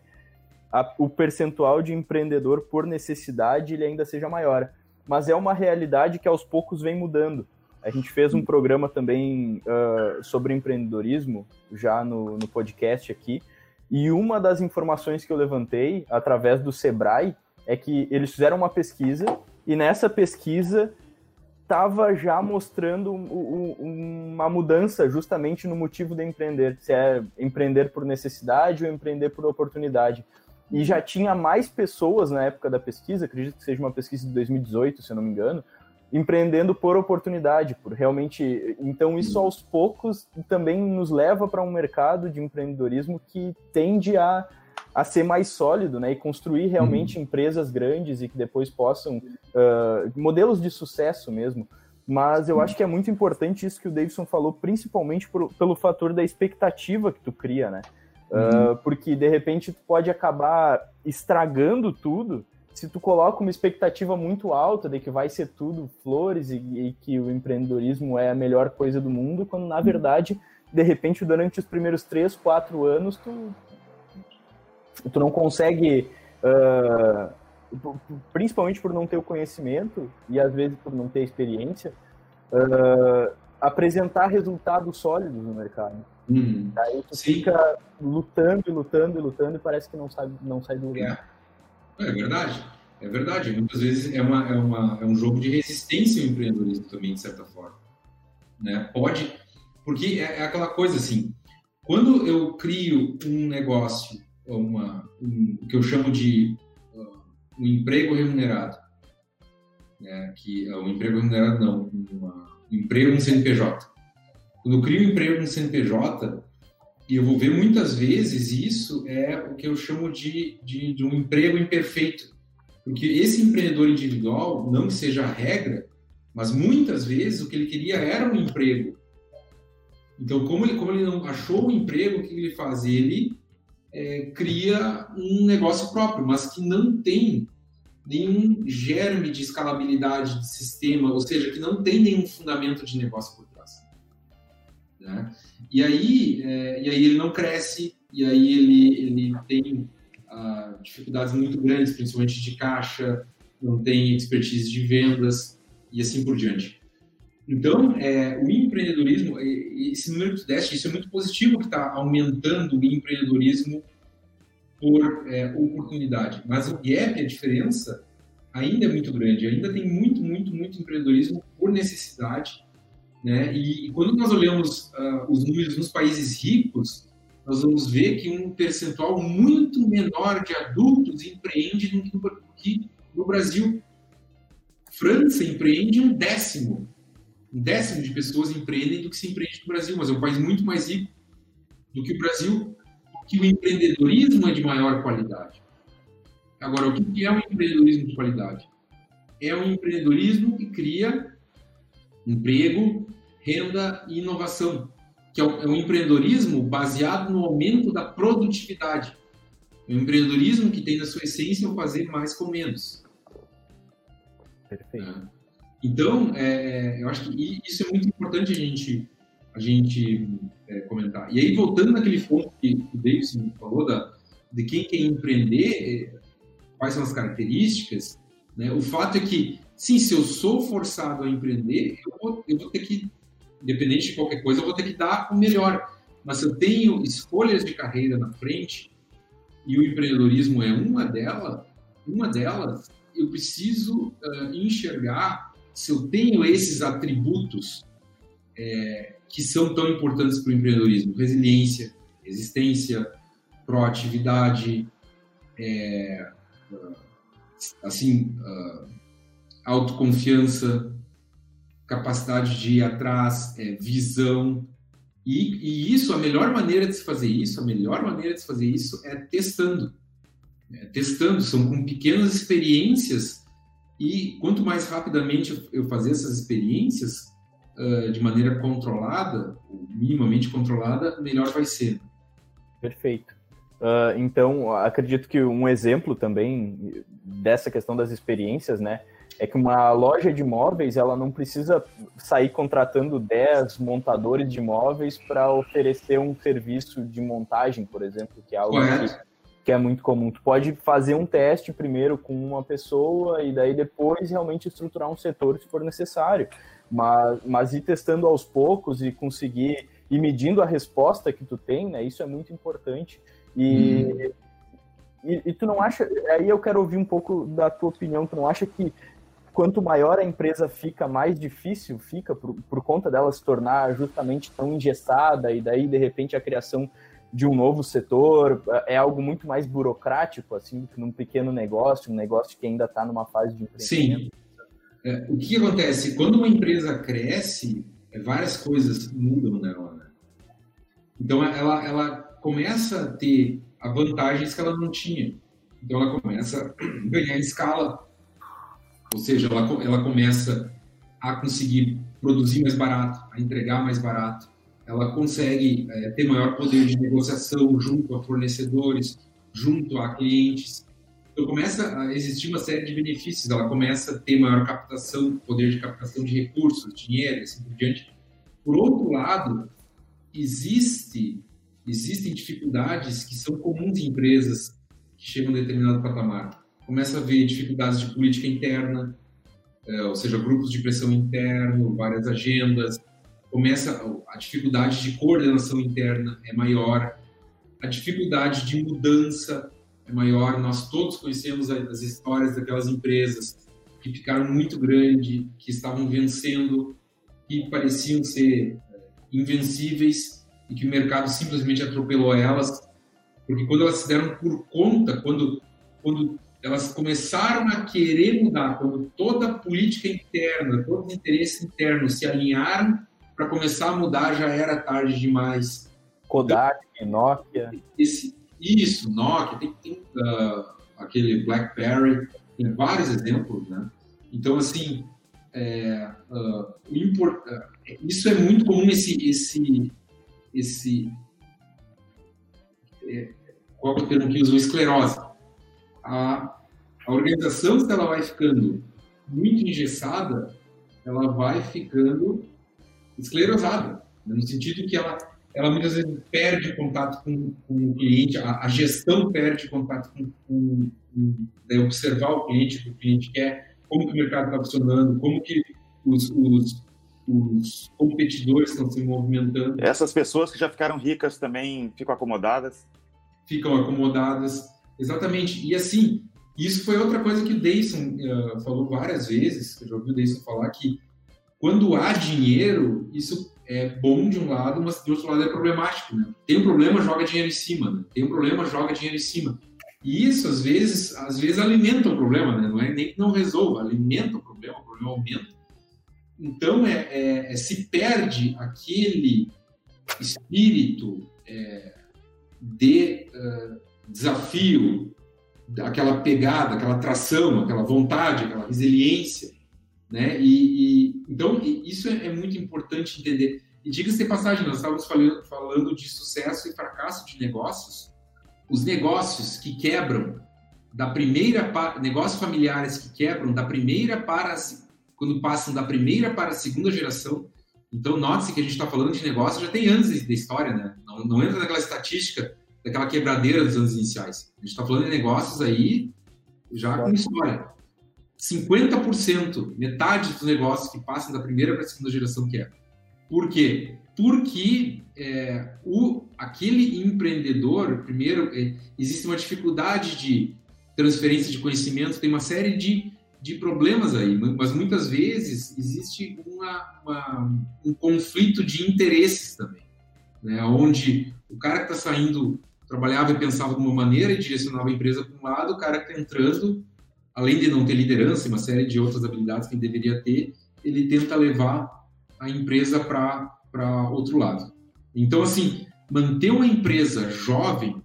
a, o percentual de empreendedor por necessidade ele ainda seja maior. Mas é uma realidade que aos poucos vem mudando. A gente fez um programa também uh, sobre empreendedorismo já no, no podcast aqui. E uma das informações que eu levantei através do Sebrae é que eles fizeram uma pesquisa e nessa pesquisa estava já mostrando uma mudança justamente no motivo de empreender, se é empreender por necessidade ou empreender por oportunidade. E já tinha mais pessoas na época da pesquisa, acredito que seja uma pesquisa de 2018, se eu não me engano, empreendendo por oportunidade, por realmente. Então, isso aos poucos também nos leva para um mercado de empreendedorismo que tende a a ser mais sólido, né, e construir realmente uhum. empresas grandes e que depois possam uh, modelos de sucesso mesmo. Mas eu acho que é muito importante isso que o Davidson falou, principalmente por, pelo fator da expectativa que tu cria, né? Uh, porque de repente tu pode acabar estragando tudo se tu coloca uma expectativa muito alta de que vai ser tudo flores e, e que o empreendedorismo é a melhor coisa do mundo, quando na verdade, de repente, durante os primeiros três, quatro anos, tu, tu não consegue uh, principalmente por não ter o conhecimento e às vezes por não ter experiência, uh, apresentar resultados sólidos no mercado. Uhum. Daí tu Sim. fica lutando e lutando e lutando e parece que não, sabe, não sai do lugar.
É. verdade. É verdade. Muitas vezes é, uma, é, uma, é um jogo de resistência o empreendedorismo também, de certa forma. Né? Pode. Porque é, é aquela coisa assim: quando eu crio um negócio, uma, um, o que eu chamo de uh, um emprego remunerado, né? que é um emprego remunerado, não, uma, um emprego no CNPJ. Quando eu crio um emprego no CNPJ, e eu vou ver muitas vezes isso é o que eu chamo de, de, de um emprego imperfeito. Porque esse empreendedor individual, não que seja a regra, mas muitas vezes o que ele queria era um emprego. Então, como ele, como ele não achou um emprego, o que ele faz? Ele é, cria um negócio próprio, mas que não tem nenhum germe de escalabilidade de sistema, ou seja, que não tem nenhum fundamento de negócio por. Né? E, aí, é, e aí ele não cresce, e aí ele, ele tem ah, dificuldades muito grandes, principalmente de caixa, não tem expertise de vendas e assim por diante. Então, é, o empreendedorismo, esse número que tu deste, isso é muito positivo que está aumentando o empreendedorismo por é, oportunidade. Mas o gap, a diferença, ainda é muito grande. Ainda tem muito, muito, muito empreendedorismo por necessidade. Né? E, e quando nós olhamos uh, os números nos países ricos, nós vamos ver que um percentual muito menor de adultos empreende do que no, que no Brasil. França empreende um décimo um décimo de pessoas empreendem do que se empreende no Brasil, mas é um país muito mais rico do que o Brasil, porque o empreendedorismo é de maior qualidade. Agora, o que é um empreendedorismo de qualidade? É um empreendedorismo que cria emprego, renda e inovação, que é um empreendedorismo baseado no aumento da produtividade. É um empreendedorismo que tem na sua essência o fazer mais com menos.
Perfeito. É.
Então, é, eu acho que isso é muito importante a gente, a gente é, comentar. E aí, voltando naquele ponto que o Davidson falou, da, de quem quer empreender, é, quais são as características, né? o fato é que, sim, se eu sou forçado a empreender, eu vou, eu vou ter que, independente de qualquer coisa, eu vou ter que dar o melhor. Mas se eu tenho escolhas de carreira na frente, e o empreendedorismo é uma delas, uma delas, eu preciso uh, enxergar se eu tenho esses atributos é, que são tão importantes para o empreendedorismo, resiliência, resistência, proatividade, é, assim, uh, autoconfiança, capacidade de ir atrás, é, visão. E, e, isso, a melhor maneira de se fazer isso, a melhor maneira de se fazer isso é testando. É, testando, são com pequenas experiências e quanto mais rapidamente eu fazer essas experiências uh, de maneira controlada, minimamente controlada, melhor vai ser.
Perfeito. Uh, então, acredito que um exemplo também dessa questão das experiências, né, é que uma loja de imóveis ela não precisa sair contratando 10 montadores de imóveis para oferecer um serviço de montagem, por exemplo, que é algo que que é muito comum. Tu pode fazer um teste primeiro com uma pessoa e daí depois realmente estruturar um setor se for necessário. Mas, mas ir testando aos poucos e conseguir ir medindo a resposta que tu tem, né? Isso é muito importante. E, hum. e, e, tu não acha. Aí eu quero ouvir um pouco da tua opinião. Tu não acha que quanto maior a empresa fica, mais difícil fica por, por conta dela se tornar justamente tão engessada e daí de repente a criação de um novo setor, é algo muito mais burocrático, assim, do que num pequeno negócio, um negócio que ainda está numa fase de
empreendimento. Sim. É, o que acontece? Quando uma empresa cresce, é, várias coisas mudam nela. Né? Então, ela, ela começa a ter vantagens que ela não tinha. Então, ela começa a [CLEARS THROAT] ganhar escala, ou seja, ela, ela começa a conseguir produzir mais barato, a entregar mais barato, ela consegue é, ter maior poder de negociação junto a fornecedores, junto a clientes. Então começa a existir uma série de benefícios. Ela começa a ter maior captação, poder de captação de recursos, dinheiro, e assim por diante. Por outro lado, existe existem dificuldades que são comuns em empresas que chegam a determinado patamar. Começa a ver dificuldades de política interna, é, ou seja, grupos de pressão interno, várias agendas, começa a dificuldade de coordenação interna é maior, a dificuldade de mudança é maior. Nós todos conhecemos as histórias daquelas empresas que ficaram muito grandes, que estavam vencendo, que pareciam ser é, invencíveis e que o mercado simplesmente atropelou elas, porque quando elas se deram por conta, quando quando elas começaram a querer mudar, quando toda a política interna, todos os interesses internos se alinharam para começar a mudar, já era tarde demais.
Kodak, então, Nokia.
Esse, isso, Nokia, tem, tem uh, aquele BlackBerry, tem vários exemplos, né? Então, assim, é, uh, import, uh, isso é muito comum, esse, esse, esse é, qual é o termo que usa? Esclerose a, a organização, se ela vai ficando muito engessada, ela vai ficando esclerosada, né? no sentido que ela, ela muitas vezes perde contato com, com o cliente, a, a, gestão perde contato com, com, com né, observar o cliente, o que o cliente quer, como que o mercado está funcionando, como que os, os, os competidores estão se movimentando.
Essas pessoas que já ficaram ricas também ficam acomodadas?
Ficam acomodadas. Exatamente. E assim, isso foi outra coisa que o Dayson uh, falou várias vezes, eu já ouvi o Dayson falar que quando há dinheiro, isso é bom de um lado, mas de outro lado é problemático, né? Tem um problema, joga dinheiro em cima, né? Tem um problema, joga dinheiro em cima. E isso, às vezes, às vezes alimenta o problema, né? Não é nem que não resolva, alimenta o problema, o problema aumenta. Então, é, é, é se perde aquele espírito é, de... Uh, desafio, aquela pegada, aquela tração, aquela vontade, aquela resiliência, né? E, e então isso é, é, muito importante entender. E diga-se de passagem, nós estávamos falando, falando de sucesso e fracasso de negócios. Os negócios que quebram da primeira negócios familiares que quebram da primeira para quando passam da primeira para a segunda geração. Então note-se que a gente está falando de negócio já tem anos da história, né? Não, não entra naquela estatística daquela quebradeira dos anos iniciais. A gente está falando de negócios aí já com história. 50%, metade dos negócios que passam da primeira para a segunda geração quebram. Por quê? Porque é, o, aquele empreendedor, primeiro, é, existe uma dificuldade de transferência de conhecimento, tem uma série de, de problemas aí, mas muitas vezes existe uma, uma, um conflito de interesses também, né? onde o cara que está saindo trabalhava e pensava de uma maneira e direcionava a empresa para um lado, o cara que está entrando, além de não ter liderança e uma série de outras habilidades que ele deveria ter, ele tenta levar a empresa para outro lado. Então, assim, manter uma empresa jovem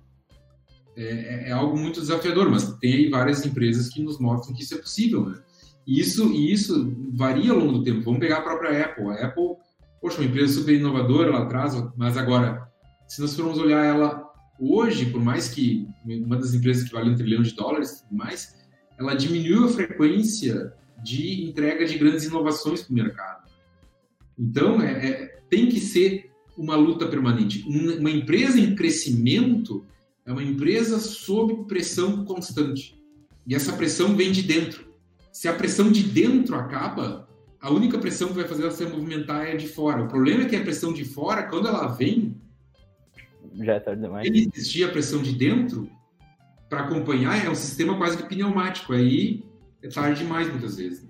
é, é, algo muito desafiador, mas tem aí várias empresas que nos mostram que isso é possível, né? E isso, e isso varia ao longo do tempo. Vamos pegar a própria Apple. A Apple, poxa, uma empresa super inovadora lá atrás, mas agora, se nós formos olhar ela hoje, por mais que uma das empresas que vale um trilhão de dólares e tudo mais, ela diminuiu a frequência de entrega de grandes inovações para o mercado. Então, é, é, tem que ser uma luta permanente. Uma empresa em crescimento é uma empresa sob pressão constante. E essa pressão vem de dentro. Se a pressão de dentro acaba, a única pressão que vai fazer ela se movimentar é a de fora. O problema é que a pressão de fora, quando ela vem,
já é tarde demais.
Ele existia a pressão de dentro para acompanhar, é um sistema quase que pneumático. Aí é tarde demais muitas vezes.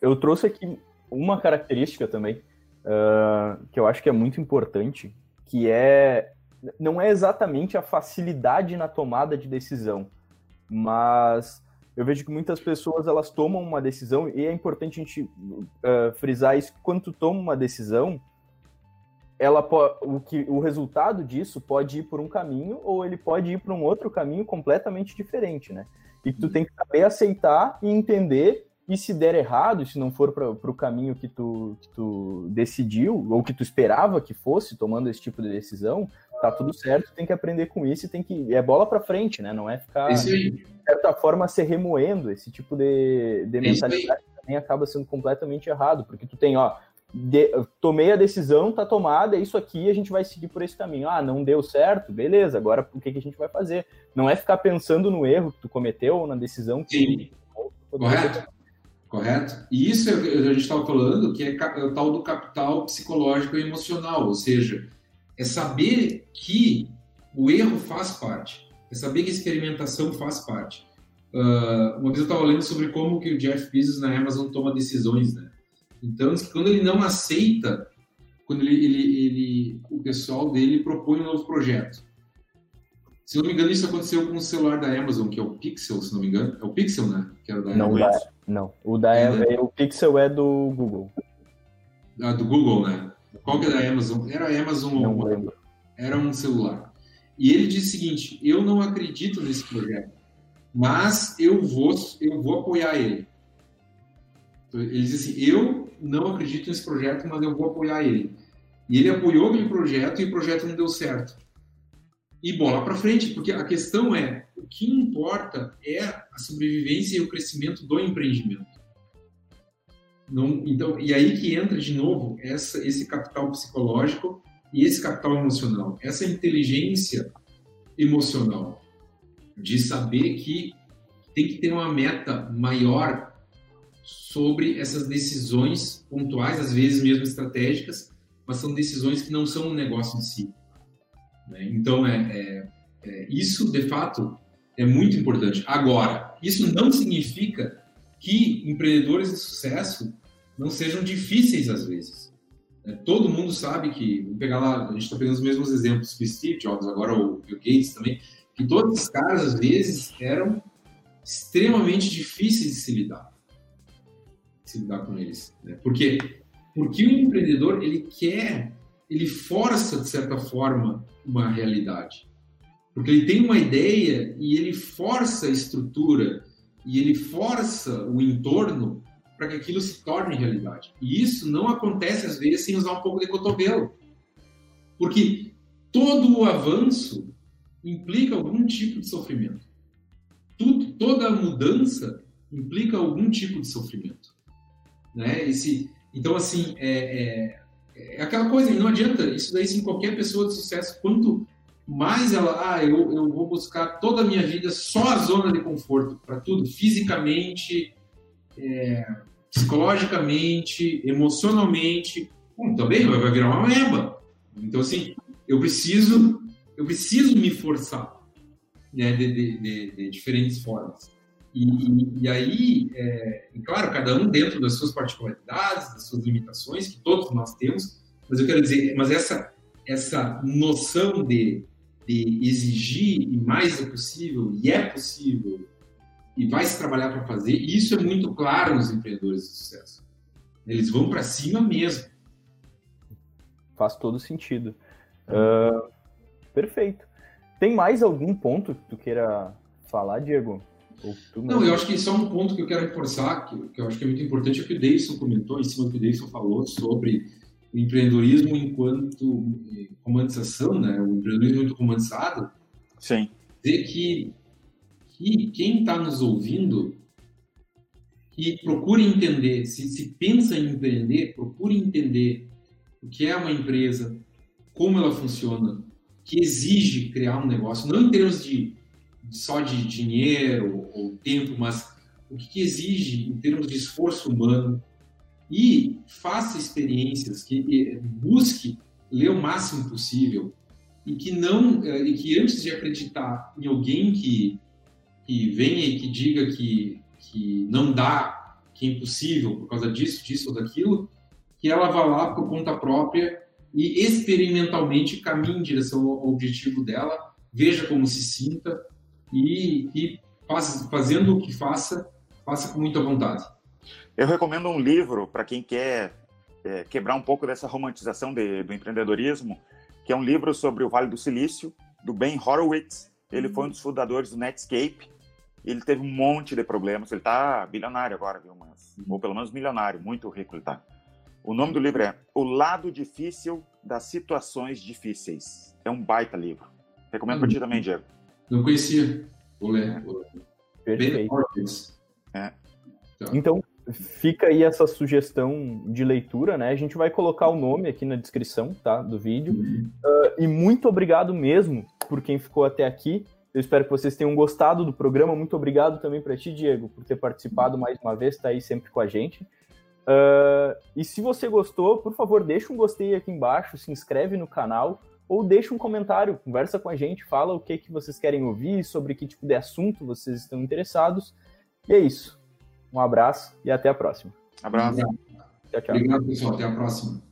Eu trouxe aqui uma característica também uh, que eu acho que é muito importante, que é não é exatamente a facilidade na tomada de decisão, mas eu vejo que muitas pessoas elas tomam uma decisão e é importante a gente uh, frisar isso quando tu toma uma decisão ela o que o resultado disso pode ir por um caminho ou ele pode ir para um outro caminho completamente diferente né? E tu tem que saber aceitar e entender e se der errado, se não for para o caminho que tu, que tu decidiu ou que tu esperava que fosse, tomando esse tipo de decisão, tá tudo certo, tem que aprender com isso e tem que. É bola para frente, né? Não é ficar, de certa forma, se remoendo. Esse tipo de, de mentalidade também acaba sendo completamente errado, porque tu tem, ó, de, tomei a decisão, tá tomada, é isso aqui, a gente vai seguir por esse caminho. Ah, não deu certo, beleza, agora o que, que a gente vai fazer? Não é ficar pensando no erro que tu cometeu ou na decisão que.
Sim. Correto. Correto? E isso é a gente estava falando, que é, é o tal do capital psicológico e emocional, ou seja, é saber que o erro faz parte, é saber que a experimentação faz parte. Uh, uma vez eu estava lendo sobre como que o Jeff Bezos na Amazon toma decisões, né? Então, quando ele não aceita, quando ele, ele, ele, o pessoal dele propõe um novo projeto. Se não me engano, isso aconteceu com o celular da Amazon, que é o Pixel, se não me engano. É o Pixel, né? Que era
da não, Amazon. Da, não, o, da, é, é, o Pixel é do Google.
Ah, do Google, né? Qual que é da Amazon? Era a Amazon não ou. Era um celular. E ele disse o seguinte, eu não acredito nesse projeto, mas eu vou, eu vou apoiar ele. Ele disse assim, eu não acredito nesse projeto, mas eu vou apoiar ele. E ele apoiou aquele projeto e o projeto não deu certo. E bola para frente, porque a questão é, o que importa é a sobrevivência e o crescimento do empreendimento. Não, então, e aí que entra de novo essa, esse capital psicológico e esse capital emocional, essa inteligência emocional de saber que tem que ter uma meta maior sobre essas decisões pontuais, às vezes mesmo estratégicas, mas são decisões que não são um negócio em si. Né? Então, é, é, é, isso, de fato, é muito importante. Agora, isso não significa que empreendedores de sucesso não sejam difíceis às vezes. É, todo mundo sabe que, vamos pegar lá, a gente está pegando os mesmos exemplos que Steve Jobs, agora o Bill Gates também, que todos os caras, às vezes, eram extremamente difíceis de se lidar se lidar com eles. Né? Porque, porque o empreendedor, ele quer, ele força, de certa forma, uma realidade. Porque ele tem uma ideia e ele força a estrutura e ele força o entorno para que aquilo se torne realidade. E isso não acontece, às vezes, sem usar um pouco de cotovelo. Porque todo o avanço implica algum tipo de sofrimento. Tudo, toda mudança implica algum tipo de sofrimento né? Esse, então, assim, é, é, é aquela coisa, não adianta, isso daí, sim, qualquer pessoa de sucesso, quanto mais ela, ah, eu, eu vou buscar toda a minha vida só a zona de conforto, para tudo, fisicamente, é, psicologicamente, emocionalmente, bom, também vai virar uma meba. Então, assim, eu preciso, eu preciso me forçar, né, de, de, de, de diferentes formas. E, e, e aí, é, e claro, cada um dentro das suas particularidades, das suas limitações, que todos nós temos, mas eu quero dizer, mas essa, essa noção de, de exigir e mais é possível, e é possível, e vai se trabalhar para fazer, isso é muito claro nos empreendedores de sucesso. Eles vão para cima mesmo.
Faz todo sentido. Uh, perfeito. Tem mais algum ponto que tu queira falar, Diego?
Não, eu acho que só um ponto que eu quero reforçar, que, que eu acho que é muito importante, é o que o Davidson comentou, em cima do que o Davidson falou sobre o empreendedorismo enquanto eh, romantização, né? o empreendedorismo muito romantizado.
Sim.
Dizer que, que quem está nos ouvindo que procure entender, se, se pensa em empreender, procure entender o que é uma empresa, como ela funciona, que exige criar um negócio, não em termos de só de dinheiro ou tempo, mas o que, que exige em termos de esforço humano. E faça experiências, que busque ler o máximo possível e que não eh, e que antes de acreditar em alguém que que venha e que diga que que não dá, que é impossível por causa disso, disso ou daquilo, que ela vá lá por conta própria e experimentalmente caminhe em direção ao objetivo dela, veja como se sinta e, e faz, fazendo o que faça, faça com muita vontade.
Eu recomendo um livro para quem quer é, quebrar um pouco dessa romantização de, do empreendedorismo, que é um livro sobre o Vale do Silício, do Ben Horowitz. Ele foi um dos fundadores do Netscape. Ele teve um monte de problemas. Ele está bilionário agora, viu? Mas, ou pelo menos milionário, muito rico ele está. O nome do livro é O Lado Difícil das Situações Difíceis. É um baita livro. Recomendo para ti uhum. também, Diego.
Não conhecia. Vou ler. Vou ler.
Perfeito. É. Então. então, fica aí essa sugestão de leitura, né? A gente vai colocar o nome aqui na descrição, tá? Do vídeo. Uh, e muito obrigado mesmo por quem ficou até aqui. Eu espero que vocês tenham gostado do programa. Muito obrigado também para ti, Diego, por ter participado mais uma vez, tá aí sempre com a gente. Uh, e se você gostou, por favor, deixa um gostei aqui embaixo, se inscreve no canal ou deixa um comentário, conversa com a gente, fala o que, que vocês querem ouvir, sobre que tipo de assunto vocês estão interessados. E é isso. Um abraço e até a próxima.
Abraço.
Tchau, tchau. Obrigado, pessoal. Até a próxima.